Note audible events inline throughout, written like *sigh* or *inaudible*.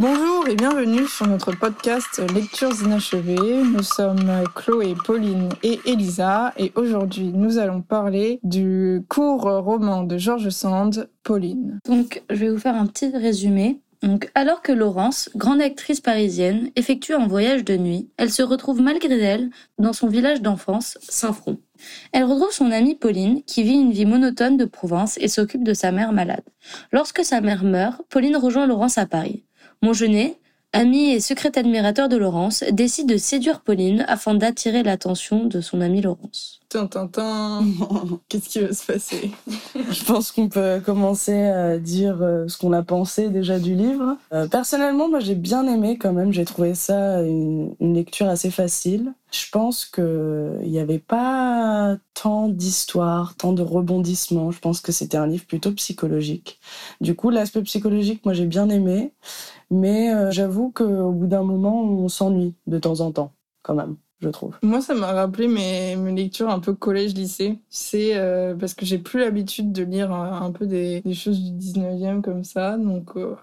Bonjour et bienvenue sur notre podcast Lectures inachevées. Nous sommes Chloé, Pauline et Elisa et aujourd'hui nous allons parler du court roman de George Sand, Pauline. Donc je vais vous faire un petit résumé. Alors que Laurence, grande actrice parisienne, effectue un voyage de nuit, elle se retrouve malgré elle dans son village d'enfance, Saint-Front. Elle retrouve son amie Pauline, qui vit une vie monotone de province et s'occupe de sa mère malade. Lorsque sa mère meurt, Pauline rejoint Laurence à Paris. Mongenet, ami et secret admirateur de Laurence, décide de séduire Pauline afin d'attirer l'attention de son amie Laurence. Tintintin, *laughs* qu'est-ce qui va se passer? *laughs* Je pense qu'on peut commencer à dire euh, ce qu'on a pensé déjà du livre. Euh, personnellement, moi j'ai bien aimé quand même, j'ai trouvé ça une, une, lecture assez facile. Je pense qu'il n'y avait pas tant d'histoires, tant de rebondissements. Je pense que c'était un livre plutôt psychologique. Du coup, l'aspect psychologique, moi j'ai bien aimé. Mais euh, j'avoue qu'au bout d'un moment, on s'ennuie de temps en temps, quand même je trouve. Moi, ça m'a rappelé mes, mes, lectures un peu collège-lycée. C'est euh, parce que j'ai plus l'habitude de lire un, un peu des, des, choses du 19e comme ça. Donc, euh,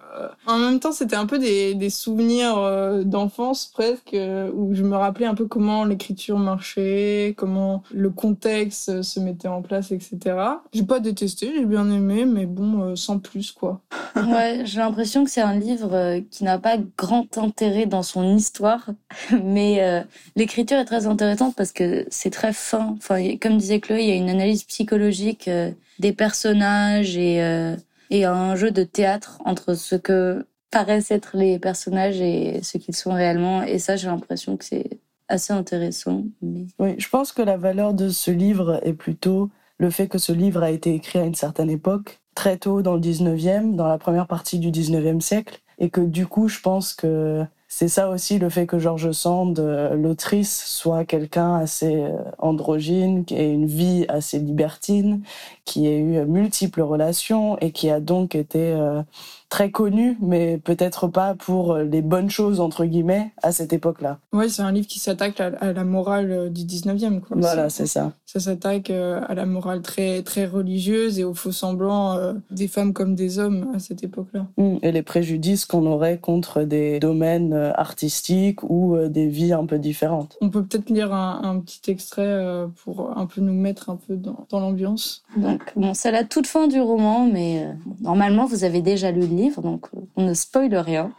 en même temps, c'était un peu des, des souvenirs euh, d'enfance presque, euh, où je me rappelais un peu comment l'écriture marchait, comment le contexte se mettait en place, etc. J'ai pas détesté, j'ai bien aimé, mais bon, euh, sans plus, quoi. *laughs* ouais, j'ai l'impression que c'est un livre qui n'a pas grand intérêt dans son histoire, *laughs* mais l'écriture est très intéressante parce que c'est très fin. Enfin, comme disait Chloé, il y a une analyse psychologique euh, des personnages et, euh, et un jeu de théâtre entre ce que paraissent être les personnages et ce qu'ils sont réellement. Et ça, j'ai l'impression que c'est assez intéressant. Oui, je pense que la valeur de ce livre est plutôt le fait que ce livre a été écrit à une certaine époque, très tôt dans le 19e, dans la première partie du 19e siècle, et que du coup, je pense que c'est ça aussi le fait que George Sand, euh, l'autrice, soit quelqu'un assez euh, androgyne, qui ait une vie assez libertine, qui ait eu multiples relations et qui a donc été euh, très connu, mais peut-être pas pour les bonnes choses, entre guillemets, à cette époque-là. Oui, c'est un livre qui s'attaque à, à, la morale du 19e. Quoi. Voilà, c'est ça. Ça s'attaque à la morale très, très religieuse et aux faux semblants euh, des femmes comme des hommes à cette époque-là. Mmh, et les préjudices qu'on aurait contre des domaines artistiques ou euh, des vies un peu différentes. On peut peut-être lire un, un, petit extrait euh, pour un peu nous mettre un peu dans, dans l'ambiance. Donc, bon, c'est la toute fin du roman, mais euh, normalement, vous avez déjà lu le donc on ne spoile rien.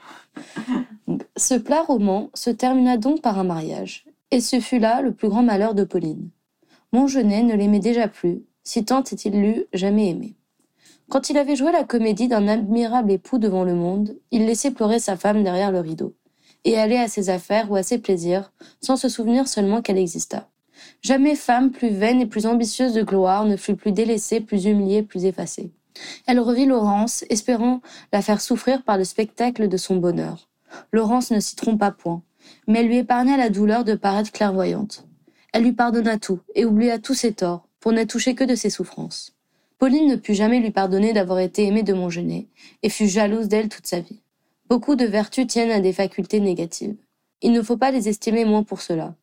Ce plat roman se termina donc par un mariage, et ce fut là le plus grand malheur de Pauline. Montgenet ne l'aimait déjà plus, si tant est-il l'eût jamais aimé. Quand il avait joué la comédie d'un admirable époux devant le monde, il laissait pleurer sa femme derrière le rideau, et allait à ses affaires ou à ses plaisirs, sans se souvenir seulement qu'elle exista. Jamais femme plus vaine et plus ambitieuse de gloire ne fut plus délaissée, plus humiliée, plus effacée. Elle revit Laurence, espérant la faire souffrir par le spectacle de son bonheur. Laurence ne s'y trompa point, mais elle lui épargna la douleur de paraître clairvoyante. Elle lui pardonna tout et oublia tous ses torts, pour ne toucher que de ses souffrances. Pauline ne put jamais lui pardonner d'avoir été aimée de Montgenet, et fut jalouse d'elle toute sa vie. Beaucoup de vertus tiennent à des facultés négatives. Il ne faut pas les estimer moins pour cela.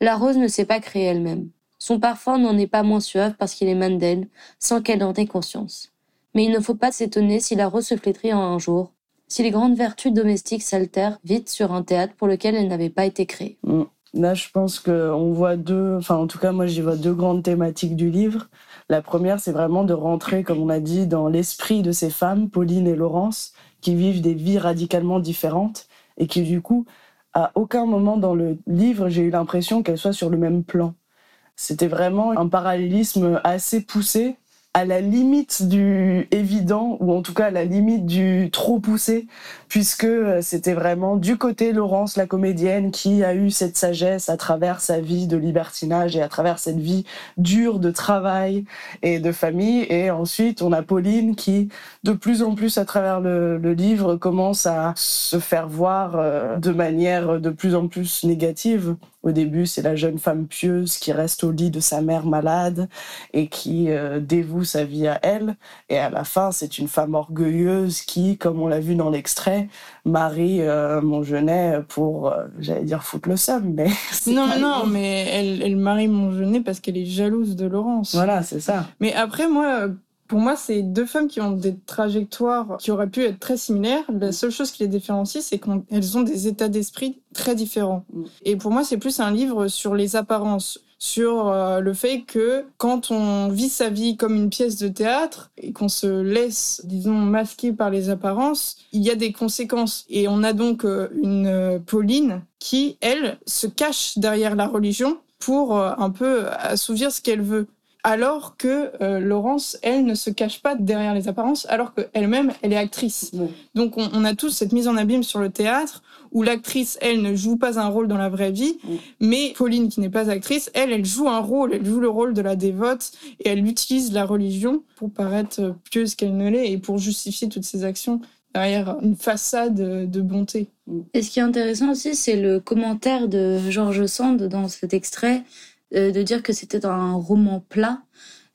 La rose ne s'est pas créée elle-même. Son parfum n'en est pas moins suave parce qu'il émane d'elle, sans qu'elle en ait conscience mais il ne faut pas s'étonner si la rose se flétrit en un jour, si les grandes vertus domestiques s'altèrent vite sur un théâtre pour lequel elles n'avaient pas été créées. Mm. Là, je pense qu'on voit deux, enfin en tout cas moi j'y vois deux grandes thématiques du livre. La première, c'est vraiment de rentrer, comme on a dit, dans l'esprit de ces femmes, Pauline et Laurence, qui vivent des vies radicalement différentes et qui du coup, à aucun moment dans le livre, j'ai eu l'impression qu'elles soient sur le même plan. C'était vraiment un parallélisme assez poussé à la limite du évident ou en tout cas à la limite du trop poussé puisque euh, c'était vraiment du côté Laurence la comédienne qui a eu cette sagesse à travers sa vie de libertinage et à travers cette vie dure de travail et de famille. Et ensuite on a Pauline qui de plus en plus à travers le, le livre commence à se faire voir euh, de manière de plus en plus négative. Au début, c'est la jeune femme pieuse qui reste au lit de sa mère malade et qui euh, dévoue sa vie à elle. Et à la fin, c'est une femme orgueilleuse qui, comme on l'a vu dans l'extrait, marie euh, Montgenet pour, euh, j'allais dire, foutre le seum. Mais *laughs* non, mais non, mais elle, elle marie Montgenet parce qu'elle est jalouse de Laurence. Voilà, c'est ça. Mais après, moi, Pour moi, c'est deux femmes qui ont des trajectoires qui auraient pu être très similaires. La seule chose qui les différencie, c'est qu'elles ont des états d'esprit très différents. Mm. Et pour moi, c'est plus un livre sur les apparences, sur euh, le fait que quand on vit sa vie comme une pièce de théâtre et qu'on se laisse, disons, masquer par les apparences, il y a des conséquences. Et on a donc euh, une euh, Pauline qui, elle, se cache derrière la religion pour un peu assouvir ce qu'elle veut. Alors que Laurence, elle, ne se cache pas derrière les apparences, alors qu'elle-même, elle est actrice. Donc on, on, a tous cette mise en abîme sur le théâtre où l'actrice, elle, ne joue pas un rôle dans la vraie vie, mais Pauline, qui n'est pas actrice, elle, elle joue un rôle, elle joue le rôle de la dévote, et elle utilise la religion pour paraître pieuse qu'elle ne l'est, et pour justifier toutes ses actions derrière une façade de bonté. Et ce qui est intéressant aussi, c'est le commentaire de Georges Sand dans cet extrait, euh, de dire que c'était un roman plat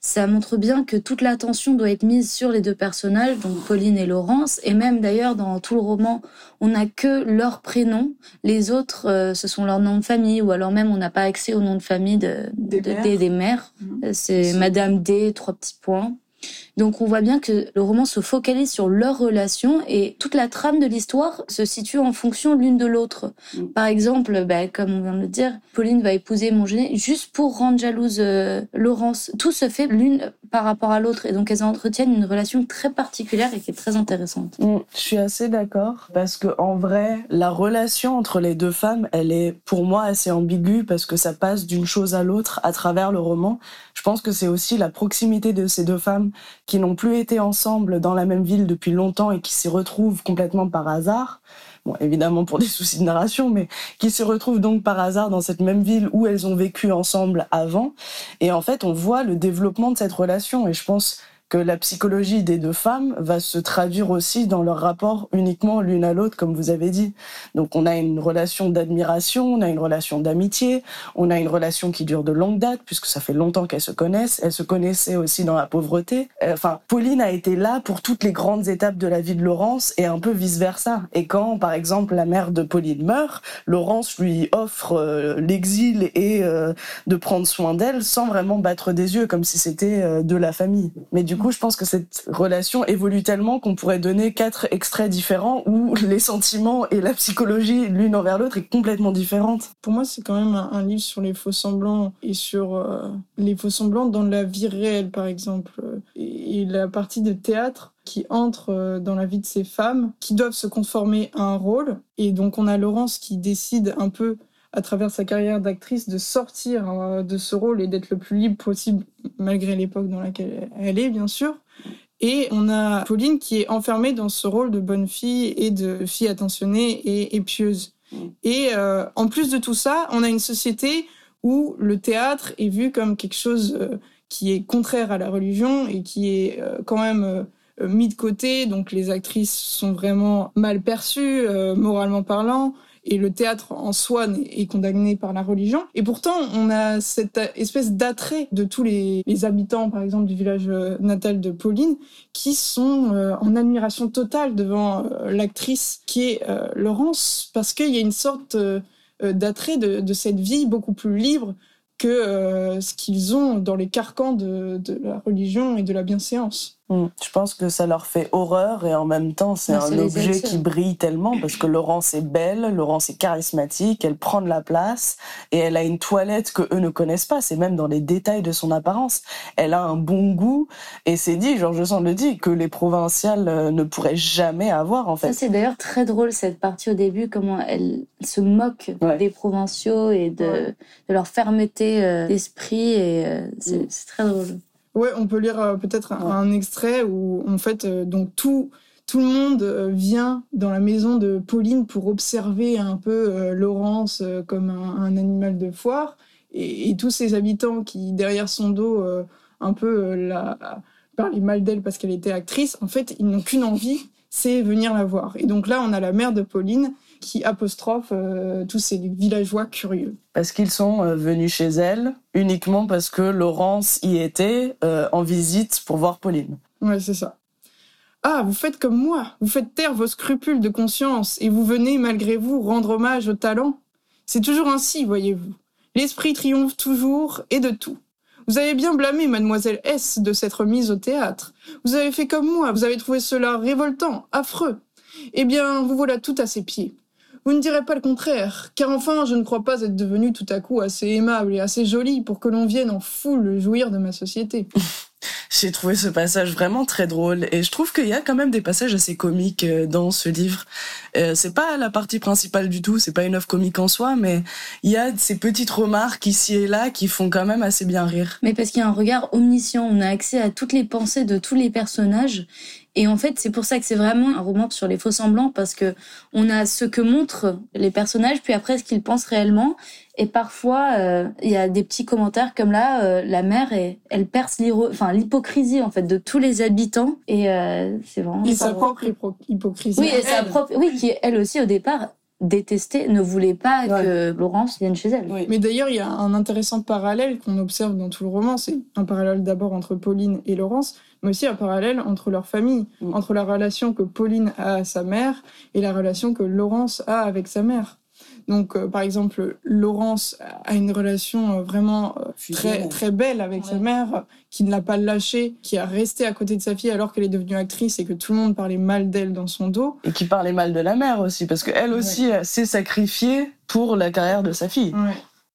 ça montre bien que toute l'attention doit être mise sur les deux personnages, donc Pauline et Laurence, et même d'ailleurs dans tout le roman, on n'a que leur prénom, les autres euh, ce sont leurs noms de famille, ou alors même on n'a pas accès au nom de famille de, des, mères. Mmh. C'est Madame D, trois petits points. Donc on voit bien que le roman se focalise sur leur relation et toute la trame de l'histoire se situe en fonction l'une de l'autre. Mm. Par exemple, bah, comme on vient de le dire, Pauline va épouser Montgenet juste pour rendre jalouse euh, Laurence. Tout se fait l'une par rapport à l'autre et donc elles entretiennent une relation très particulière et qui est très intéressante. Mm, je suis assez d'accord parce que en vrai, la relation entre les deux femmes, elle est pour moi assez ambiguë parce que ça passe d'une chose à l'autre à travers le roman. Je pense que c'est aussi la proximité de ces deux femmes qui n'ont plus été ensemble dans la même ville depuis longtemps et qui s'y retrouvent complètement par hasard. Bon, évidemment pour des *laughs* soucis de narration, mais qui se retrouvent donc par hasard dans cette même ville où elles ont vécu ensemble avant. Et en fait, on voit le développement de cette relation. Et je pense que la psychologie des deux femmes va se traduire aussi dans leur rapport uniquement l'une à l'autre, comme vous avez dit. Donc on a une relation d'admiration, on a une relation d'amitié, on a une relation qui dure de longue date, puisque ça fait longtemps qu'elles se connaissent. Elles se connaissaient aussi dans la pauvreté. Euh, enfin, Pauline a été là pour toutes les grandes étapes de la vie de Laurence et un peu vice-versa. Et quand, par exemple, la mère de Pauline meurt, Laurence lui offre euh, l'exil et euh, de prendre soin d'elle sans vraiment battre des yeux, comme si c'était de la famille. Mais du coup, je pense que cette relation évolue tellement qu'on pourrait donner quatre extraits différents où les sentiments et la psychologie l'une envers l'autre est complètement différente. Pour moi, c'est quand même un, livre sur les faux semblants et sur euh, les faux semblants dans la vie réelle, par exemple, et, la partie de théâtre qui entre euh, dans la vie de ces femmes qui doivent se conformer à un rôle. Et donc, on a Laurence qui décide un peu à travers sa carrière d'actrice, de sortir euh, de ce rôle et d'être le plus libre possible, malgré l'époque dans laquelle elle est, bien sûr. Et on a Pauline qui est enfermée dans ce rôle de bonne fille et de fille attentionnée et, pieuse. Et euh, en plus de tout ça, on a une société où le théâtre est vu comme quelque chose euh, qui est contraire à la religion et qui est quand même mis de côté. Donc les actrices sont vraiment mal perçues, moralement parlant et le théâtre en soi est condamné par la religion. Et pourtant, on a cette espèce d'attrait de tous les, habitants, par exemple, du village euh, natal de Pauline, qui sont euh, en admiration totale devant euh, l'actrice qui est Laurence, parce qu'il y a une sorte d'attrait de, cette vie beaucoup plus libre que ce qu'ils ont dans les carcans de la religion et de la bienséance. Mm. Je pense que ça leur fait horreur et en même temps c'est un objet qui brille tellement parce que Laurence est belle, Laurence est charismatique, elle prend de la place et elle a une toilette que eux ne connaissent pas. C'est même dans les détails de son apparence. Elle a un bon goût et c'est dit, Georges Sand le dit, que les provinciales euh, ne pourraient jamais avoir en fait. c'est d'ailleurs très drôle cette partie au début, comment elle se moque des provinciaux et de, de leur fermeté euh, d'esprit et euh, mm. c'est très drôle. Ouais, on peut lire euh, peut-être un, extrait où, en fait, euh, donc tout, tout le monde euh, vient dans la maison de Pauline pour observer un peu Laurence comme un, animal de foire. Et, tous ces habitants qui, derrière son dos, un peu la, parlaient mal d'elle parce qu'elle était actrice, en fait, ils n'ont qu'une envie, c'est venir la voir. Et donc là, on a la mère de Pauline qui apostrophe euh, tous ces villageois curieux. Parce qu'ils sont euh, venus chez elle uniquement parce que Laurence y était euh, en visite pour voir Pauline. Ouais, c'est ça. Ah, vous faites comme moi, vous faites taire vos scrupules de conscience et vous venez malgré vous rendre hommage au talent. C'est toujours ainsi, voyez-vous. L'esprit triomphe toujours et de tout. Vous avez bien blâmé mademoiselle S de s'être mise au théâtre. Vous avez fait comme moi, vous avez trouvé cela révoltant, affreux. Eh bien, vous voilà tout à ses pieds. Vous ne direz pas le contraire, car enfin, je ne crois pas être devenue tout à coup assez aimable et assez jolie pour que l'on vienne en foule jouir de ma société. *laughs* J'ai trouvé ce passage vraiment très drôle et je trouve qu'il y a quand même des passages assez comiques euh, dans ce livre. Euh, c'est pas la partie principale du tout, c'est pas une œuvre comique en soi, mais il y a ces petites remarques ici et là qui font quand même assez bien rire. Mais parce qu'il y a un regard omniscient, on a accès à toutes les pensées de tous les personnages et en fait, c'est pour ça que c'est vraiment un roman sur les faux semblants parce que on a ce que montrent les personnages, puis après ce qu'ils pensent réellement. Et parfois, euh, il y a des petits commentaires comme là, euh, la mère, elle perce enfin l'hypocrisie en fait de tous les habitants. Et euh, c'est vraiment. Et sa propre hypocrisie. Oui, et sa propre, oui, qui elle aussi au départ détestait, ne voulait pas que Laurence vienne chez elle. Mais d'ailleurs, il y a un intéressant parallèle qu'on observe dans tout le roman. C'est un parallèle d'abord entre Pauline et Laurence, mais aussi un parallèle entre leurs familles, mm. entre la relation que Pauline a à sa mère et la relation que Laurence a avec sa mère. Donc, euh, par exemple, Laurence a une relation euh, vraiment euh, très, très belle avec sa mère, qui ne l'a pas lâchée, qui a resté à côté de sa fille alors qu'elle est devenue actrice et que tout le monde parlait mal d'elle dans son dos. Et qui parlait mal de la mère aussi, parce qu'elle aussi s'est sacrifiée pour la carrière de sa fille.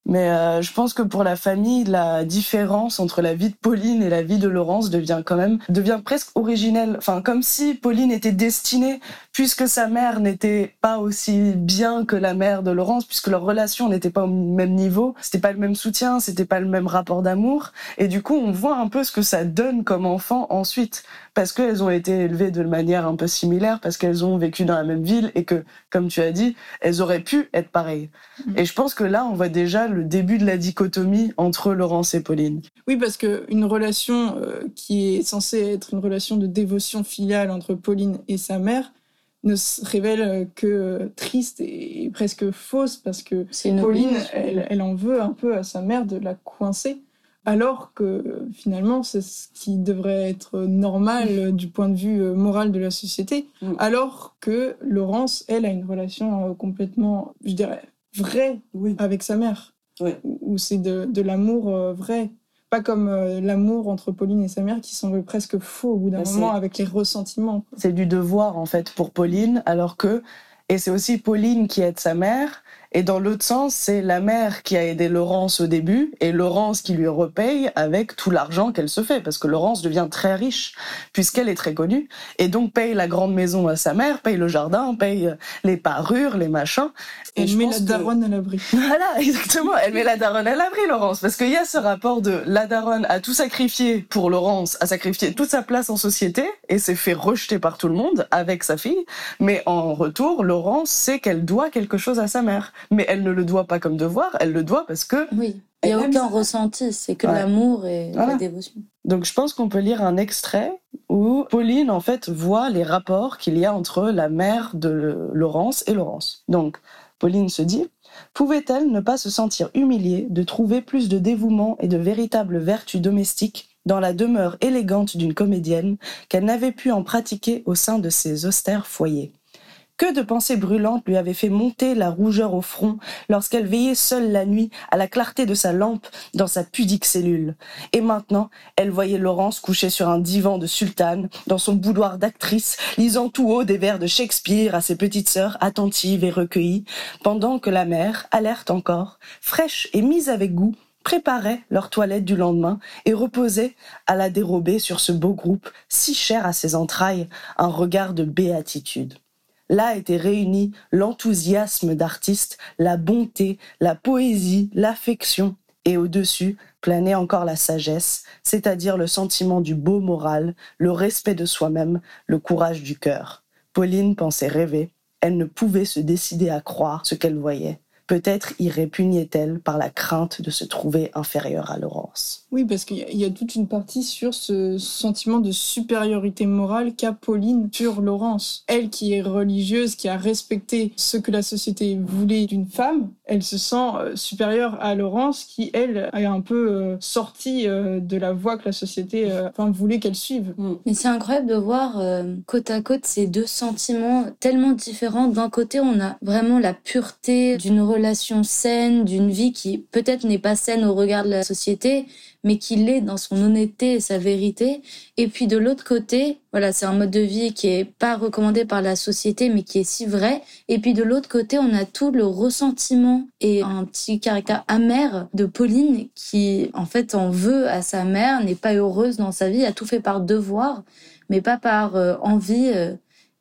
Mais euh, je pense que pour la famille, la différence entre la vie de Pauline et la vie de Laurence devient quand même devient presque originelle. Enfin, comme si Pauline était destinée, puisque sa mère n'était pas aussi bien que la mère de Laurence, puisque leur relation n'était pas au même niveau, c'était pas le même soutien, c'était pas le même rapport d'amour. Et du coup, on voit un peu ce que ça donne comme enfant ensuite parce qu'elles ont été élevées de manière un peu similaire, parce qu'elles ont vécu dans la même ville et que, comme tu as dit, elles auraient pu être pareilles. Mm. Et je pense que là, on voit déjà le début de la dichotomie entre Laurence et Pauline. Oui, parce qu'une relation euh, qui est censée être une relation de dévotion filiale entre Pauline et sa mère ne se révèle que triste et presque fausse parce que Pauline, elle, elle en veut un peu à sa mère de la coincer alors que finalement c'est ce qui devrait être normal du point de vue euh, moral de la société, mm. alors que Laurence, elle, a une relation euh, complètement, je dirais, vraie avec sa mère, où c'est de, l'amour euh, vrai. Pas comme l'amour entre Pauline et sa mère qui semble presque faux au bout d'un bah, moment avec les ressentiments. C'est du devoir en fait pour Pauline, alors que, et c'est aussi Pauline qui aide sa mère, et dans l'autre sens, c'est la mère qui a aidé Laurence au début et Laurence qui lui repaye avec tout l'argent qu'elle se fait parce que Laurence devient très riche puisqu'elle est très connue et donc paye la grande maison à sa mère, paye le jardin, paye les parures, les machins. Et elle met la daronne à l'abri. *laughs* Voilà, exactement. Elle met la daronne à l'abri, Laurence, parce qu'il y a ce rapport de la daronne a tout sacrifié pour Laurence, a sacrifié toute sa place en société et s'est fait rejeter par tout le monde avec sa fille. Mais en retour, Laurence sait qu'elle doit quelque chose à sa mère mais elle ne le doit pas comme devoir, elle le doit parce que... Oui, il n'y a aucun ressenti, c'est que l'amour et la dévotion. Donc je pense qu'on peut lire un extrait où Pauline en fait voit les rapports qu'il y a entre la mère de Laurence et Laurence. Donc Pauline se dit Pouvait-elle ne pas se sentir humiliée de trouver plus de dévouement et de véritable vertu domestique dans la demeure élégante d'une comédienne qu'elle n'avait pu en pratiquer au sein de ses austères foyers? Que de pensées brûlantes lui avaient fait monter la rougeur au front lorsqu'elle veillait seule la nuit à la clarté de sa lampe dans sa pudique cellule. Et maintenant, elle voyait Laurence couchée sur un divan de sultane, dans son boudoir d'actrice, lisant tout haut des vers de Shakespeare à ses petites sœurs attentives et recueillies, pendant que la mère, alerte encore, fraîche et mise avec goût, préparait leur toilette du lendemain et reposait à la dérobée sur ce beau groupe si cher à ses entrailles, un regard de béatitude. Là étaient réunis l'enthousiasme d'artiste, la bonté, la poésie, l'affection, et au-dessus planait encore la sagesse, c'est-à-dire le sentiment du beau moral, le respect de soi-même, le courage du cœur. Pauline pensait rêver, elle ne pouvait se décider à croire ce qu'elle voyait. Peut-être y répugnait-elle par la crainte de se trouver inférieure à Laurence. Oui, parce qu'il y, a toute une partie sur ce sentiment de supériorité morale qu'a Pauline sur Laurence. Elle qui est religieuse, qui a respecté ce que la société voulait d'une femme, elle se sent euh, supérieure à Laurence qui, elle, est un peu euh, sortie euh, de la voie que la société voulait qu'elle suive. Mm. Mais c'est incroyable de voir côte à côte ces deux sentiments tellement différents. D'un côté, on a vraiment la pureté d'une relation saine, d'une vie qui peut-être n'est pas saine au regard de la société, mais qui l'est dans son honnêteté et sa vérité. Et puis de l'autre côté, voilà, c'est un mode de vie qui est pas recommandé par la société, mais qui est si vrai. Et puis de l'autre côté, on a tout le ressentiment et un petit caractère amer de Pauline qui, en fait, en veut à sa mère, n'est pas heureuse dans sa vie, a tout fait par devoir, mais pas par euh, envie. euh,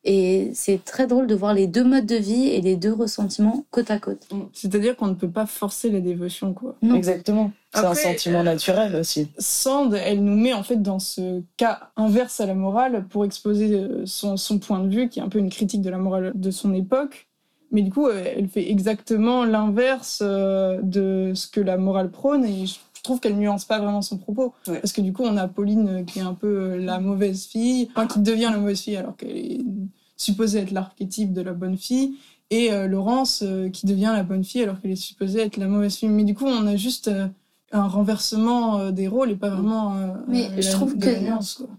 et c'est très drôle de voir les deux modes de vie et les deux ressentiments côte à côte. C'est-à-dire qu'on ne peut pas forcer la dévotion, quoi. Non. Exactement. C'est un sentiment naturel aussi. Sand, elle nous met en fait dans ce cas inverse à la morale pour exposer euh, son, son point de vue, qui est un peu une critique de la morale de son époque. Mais du coup, euh, elle fait exactement l'inverse euh, de ce que la morale prône, et je trouve qu'elle nuance pas vraiment son propos. Ouais. Parce que du coup, on a Pauline euh, qui est un peu euh, la mauvaise fille, enfin qui devient la mauvaise fille alors qu'elle est supposée être l'archétype de la bonne fille, et euh, Laurence euh, qui devient la bonne fille alors qu'elle est supposée être la mauvaise fille. Mais du coup, on a juste euh, un renversement euh, des rôles et pas vraiment. euh, Mais euh, je trouve de que-.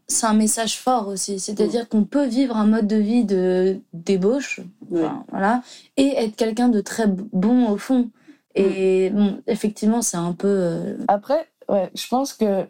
C'est un message fort aussi, c'est-à-dire qu'on peut vivre un mode de vie de débauche, Oui. enfin, voilà, et être quelqu'un de très bon au fond. Et bon, effectivement, c'est un peu. euh, Après, ouais, je pense que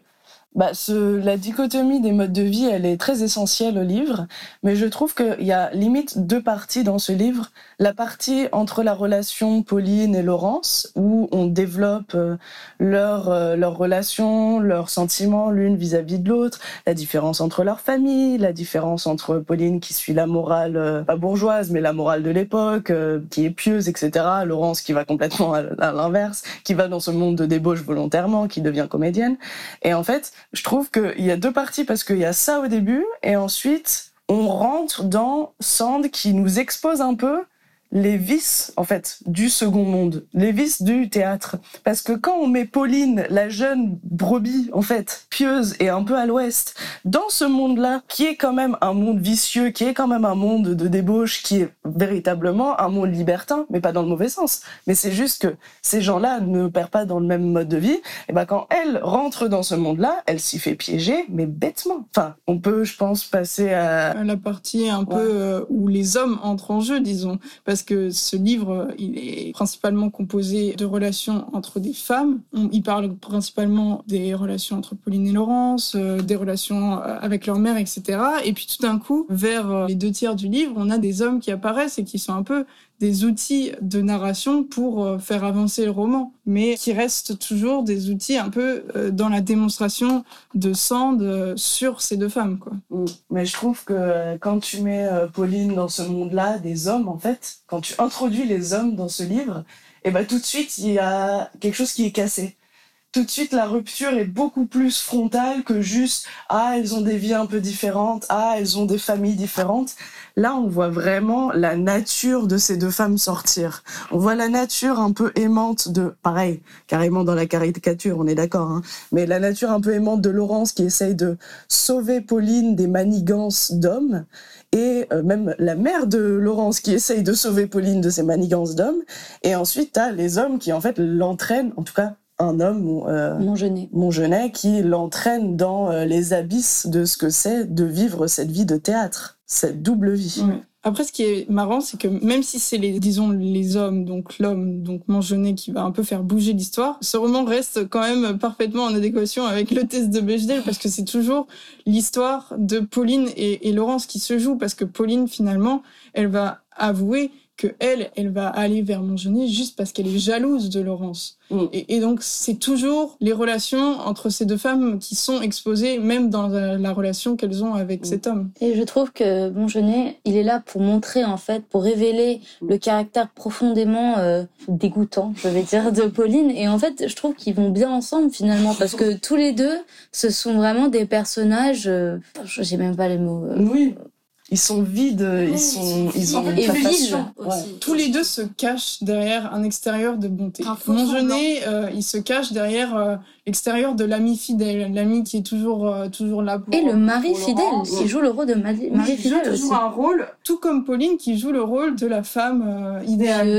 bah, ce, la dichotomie des modes de vie, elle est très essentielle au livre, mais je trouve qu'il y a limite deux parties dans ce livre. La partie entre la relation Pauline et Laurence, où on développe euh, leur, euh, leur relation, leurs sentiments l'une vis-à-vis de l'autre, la différence entre leurs familles, la différence entre Pauline qui suit la morale, euh, pas bourgeoise, mais la morale de l'époque, qui est pieuse, etc. Laurence qui va complètement à l'inverse, qui va dans ce monde de débauche volontairement, qui devient comédienne. Et en fait, je trouve qu'il y a deux parties parce qu'il y a ça au début et ensuite on rentre dans Sand qui nous expose un peu les vices en fait du second monde, les vices du théâtre. Parce que quand on met Pauline, la jeune brebis en fait, pieuse et un peu à l'ouest, dans ce monde-là, qui est quand même un monde vicieux, qui est quand même un monde de débauche, qui est véritablement un monde libertin, mais pas dans le mauvais sens. Mais c'est juste que ces gens-là ne perdent pas dans le même mode de vie. Et ben quand elle rentre dans ce monde-là, elle s'y fait piéger, mais bêtement. Enfin, on peut, je pense, passer à la partie un Ouais. peu euh, où les hommes entrent en jeu, disons. Parce que ce livre, il est principalement composé de relations entre des femmes. On- il parle principalement des relations entre Pauline et Laurence, euh, des relations euh, avec leur mère, etc. Et puis tout d'un coup, vers euh, les deux tiers du livre, on a des hommes qui apparaissent et qui sont un peu des outils de narration pour euh, faire avancer le roman, mais qui restent toujours des outils un peu euh, dans la démonstration de Sand sur ces deux femmes, quoi. Mm. Mais je trouve que quand tu mets euh, Pauline dans ce monde-là, des hommes, en fait, quand tu introduis les hommes dans ce livre, et ben tout de suite, il y a quelque chose qui est cassé. Tout de suite, la rupture est beaucoup plus frontale que juste ah elles ont des vies un peu différentes, ah elles ont des familles différentes. Là, on voit vraiment la nature de ces deux femmes sortir. On voit la nature un peu aimante de, pareil, carrément dans la caricature, on est d'accord, hein, mais la nature un peu aimante de Laurence qui essaye de sauver Pauline des manigances d'hommes et euh, même la mère de Laurence qui essaye de sauver Pauline de ses manigances d'hommes et ensuite t'as les hommes qui en fait l'entraînent en tout cas un homme euh. Montgenet qui l'entraîne dans euh, les abysses de ce que c'est de vivre cette vie de théâtre cette double vie. Après, ce qui est marrant, c'est que même si c'est les, disons, les hommes, donc l'homme, donc Mangenet, qui va un peu faire bouger l'histoire, ce roman reste quand même parfaitement en adéquation avec le test de Bechdel, parce que c'est toujours l'histoire de Pauline et, et Laurence qui se joue, parce que Pauline, finalement, elle va avouer que elle, elle va aller vers Mangenet juste parce qu'elle est jalouse de Laurence. Mm. Et, et donc, c'est toujours les relations entre ces deux femmes qui sont exposées, même dans la, la relation qu'elles ont avec Mm. cet homme. Et je trouve que bon Genet, il est là pour montrer en fait, pour révéler le caractère profondément euh, dégoûtant, je vais dire, de Pauline. Et en fait, je trouve qu'ils vont bien ensemble finalement parce que tous les deux, ce sont vraiment des personnages. euh, J'ai même pas les mots. euh, oui ils sont vides ils sont ils ont et passion. Ouais. aussi. Tous les deux se cachent derrière un extérieur de bonté. Mongenet, euh, il se cache derrière euh, l'extérieur de l'ami fidèle, l'ami qui est toujours euh, toujours là pour Et le mari fidèle, qui joue le rôle de mari, mari il joue fidèle aussi. un rôle, tout comme Pauline qui joue le rôle de la femme euh, idéale.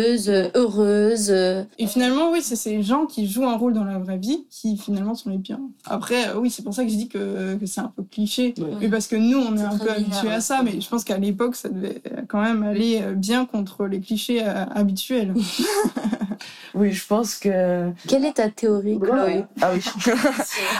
Heureuse. Et finalement, oui, c'est ces gens qui jouent un rôle dans la vraie vie qui finalement sont les pires. Après, oui, c'est pour ça que je dis que, que c'est un peu cliché. Ouais. Mais parce que nous, on est, C'est un peu habitués à ça, mais je pense qu'à l'époque, ça devait quand même aller euh, bien contre les clichés euh, habituels. *laughs* Oui, je pense que. Quelle est ta théorie, Chloé? Ah oui.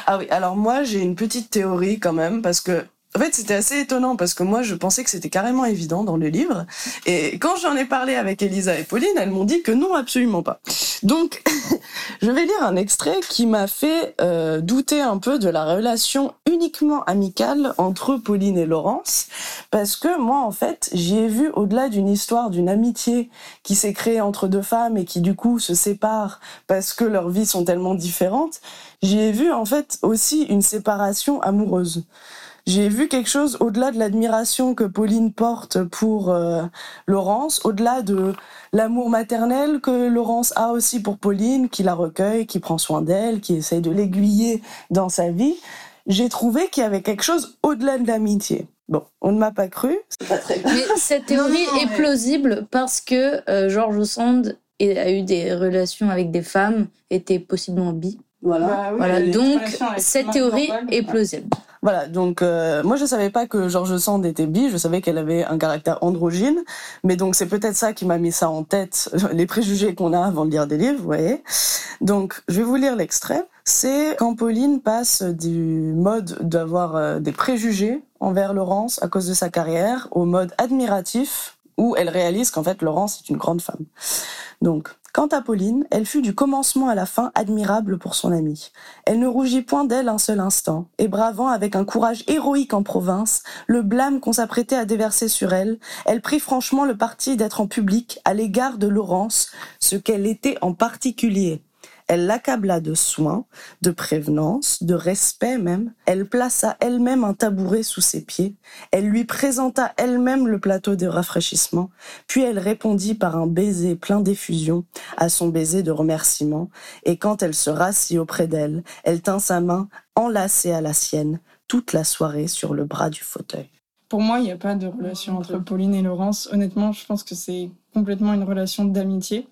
ah oui. Alors moi, j'ai une petite théorie quand même parce que en fait, c'était assez étonnant parce que moi, je pensais que c'était carrément évident dans le livre. Et quand j'en ai parlé avec Elisa et Pauline, elles m'ont dit que non, absolument pas. Donc, *laughs* je vais lire un extrait qui m'a fait euh, douter un peu de la relation uniquement amicale entre Pauline et Laurence. Parce que moi, en fait, j'y ai vu au-delà d'une histoire d'une amitié qui s'est créée entre deux femmes et qui, du coup, se séparent parce que leurs vies sont tellement différentes. J'y ai vu, en fait, aussi une séparation amoureuse j'ai vu quelque chose au-delà de l'admiration que Pauline porte pour euh, Laurence, au-delà de l'amour maternel que Laurence a aussi pour Pauline, qui la recueille, qui prend soin d'elle, qui essaye de l'aiguiller dans sa vie. J'ai trouvé qu'il y avait quelque chose au-delà de l'amitié. Bon, on ne m'a pas cru. Pas très mais cette théorie est plausible parce que euh, George Sand a eu des relations avec des femmes, était possiblement bi. Voilà. Bah voilà. Donc cette théorie est plausible. Voilà, donc euh, moi je savais pas que George Sand était bi, je savais qu'elle avait un caractère androgyne, mais donc c'est peut-être ça qui m'a mis ça en tête, *laughs* les préjugés qu'on a avant de lire des livres, vous voyez. Donc je vais vous lire l'extrait. C'est quand Pauline passe du mode d'avoir euh, des préjugés envers Laurence à cause de sa carrière au mode admiratif où elle réalise qu'en fait Laurence est une grande femme. Donc Quant à Pauline, elle fut du commencement à la fin admirable pour son amie. Elle ne rougit point d'elle un seul instant, et bravant avec un courage héroïque en province le blâme qu'on s'apprêtait à déverser sur elle, elle prit franchement le parti d'être en public à l'égard de Laurence, ce qu'elle était en particulier. Elle l'accabla de soins, de prévenance, de respect même. Elle plaça elle-même un tabouret sous ses pieds. Elle lui présenta elle-même le plateau de rafraîchissement. Puis elle répondit par un baiser plein d'effusion à son baiser de remerciement. Et quand elle se rassit auprès d'elle, elle tint sa main enlacée à la sienne toute la soirée sur le bras du fauteuil. Pour moi, il n'y a pas de relation entre Pauline et Laurence. Honnêtement, je pense que c'est complètement une relation d'amitié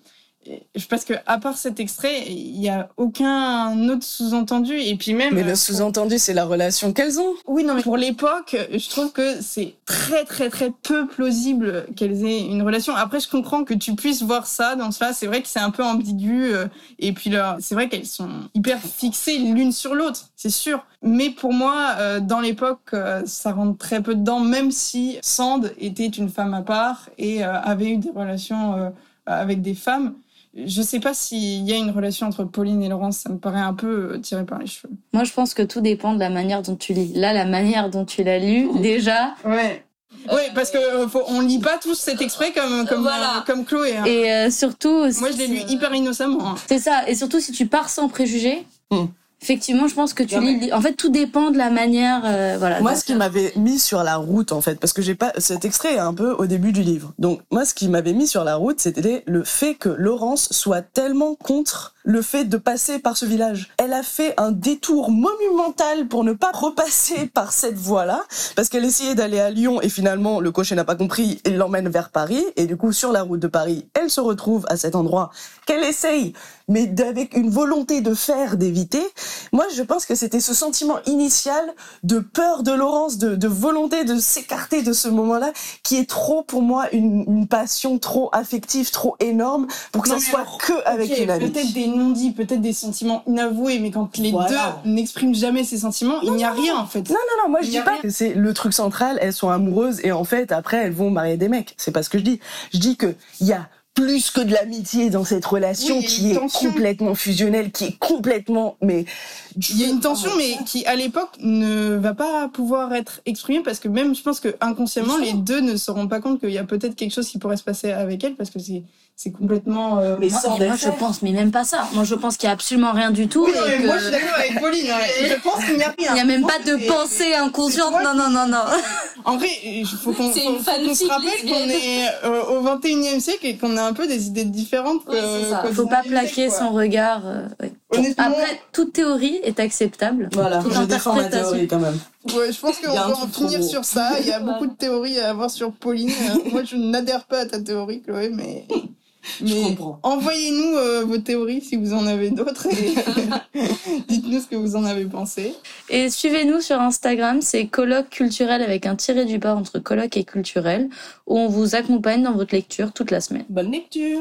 je pense que à part cet extrait, il y a aucun autre sous-entendu et puis même. Mais le sous-entendu, c'est la relation qu'elles ont. Oui, non, mais pour l'époque, je trouve que c'est très très très peu plausible qu'elles aient une relation. Après, je comprends que tu puisses voir ça dans cela. C'est vrai que c'est un peu ambigu euh, et puis là, c'est vrai qu'elles sont hyper fixées l'une sur l'autre, c'est sûr. Mais pour moi, euh, dans l'époque, euh, ça rentre très peu dedans, même si Sand était une femme à part et avait eu des relations avec des femmes je sais pas s'il y a une relation entre Pauline et Laurence, ça me paraît un peu euh, tiré par les cheveux. Moi, je pense que tout dépend de la manière dont tu lis. Là, la manière dont tu l'as lu, *laughs* déjà. Ouais. Oui, parce que euh, on lit pas tous cet extrait comme comme euh, comme Chloé. Hein. Et surtout. Moi, je l'ai lu hyper innocemment. Hein. C'est ça. Et surtout, si tu pars sans préjugés. Hmm. Effectivement, je pense que tu lis. En fait, tout dépend de la manière. Euh, voilà. Moi, ce qui m'avait mis sur la route, en fait, parce que j'ai pas cet extrait est un peu au début du livre. Donc, moi, ce qui m'avait mis sur la route, c'était le fait que Laurence soit tellement contre le fait de passer par ce village. Elle a fait un détour monumental pour ne pas repasser *laughs* par cette voie-là, parce qu'elle essayait d'aller à Lyon et finalement le cocher n'a pas compris et l'emmène vers Paris. Et du coup, sur la route de Paris, elle se retrouve à cet endroit qu'elle essaye, mais avec une volonté de faire, d'éviter. Moi, je pense que c'était ce sentiment initial de peur de Laurence, de, volonté de s'écarter de ce moment-là, qui est trop pour moi une, passion trop affective, trop énorme pour que ça soit que avec une amie dit peut-être des sentiments inavoués, mais quand les deux n'expriment jamais ces sentiments, il n'y a rien en fait. Non, non, non, moi je dis pas que c'est le truc central, elles sont amoureuses et en fait après elles vont marier des mecs. C'est pas ce que je dis. Je dis que il y a plus que de l'amitié dans cette relation qui est complètement fusionnelle, qui est complètement mais il y a une tension mais qui à l'époque ne va pas pouvoir être exprimée parce que même je pense que inconsciemment les deux ne se rendent pas compte qu'il y a peut-être quelque chose qui pourrait se passer avec elle parce que c'est c'est complètement. Euh, mais sans moi, je pense, mais même pas ça. Moi, je pense qu'il y a absolument rien du tout. Oui, et Moi, je suis d'accord avec Pauline. *laughs* je pense qu'il n'y a rien. Il n'y a même pas de pensée inconsciente. Non, non, non, non. *laughs* En vrai, il faut qu'on qu se rappelle qu'on est euh, au 21e siècle et qu'on a un peu des idées différentes. Oui, c'est ça. faut pas plaquer son regard. Euh, Après, toute théorie est acceptable. Voilà, je défends ma théorie quand même. Ouais, je pense qu'on va en finir sur ça. Il y a *laughs* beaucoup de théories à avoir sur Pauline. Moi, je n'adhère pas à ta théorie, Chloé, mais. *laughs* Mais envoyez-nous euh, vos théories si vous en avez d'autres et *laughs* dites-nous ce que vous en avez pensé. Et suivez-nous sur Instagram, c'est colloque culturel avec un tiré du bas entre colloque et culturel, où on vous accompagne dans votre lecture toute la semaine. Bonne lecture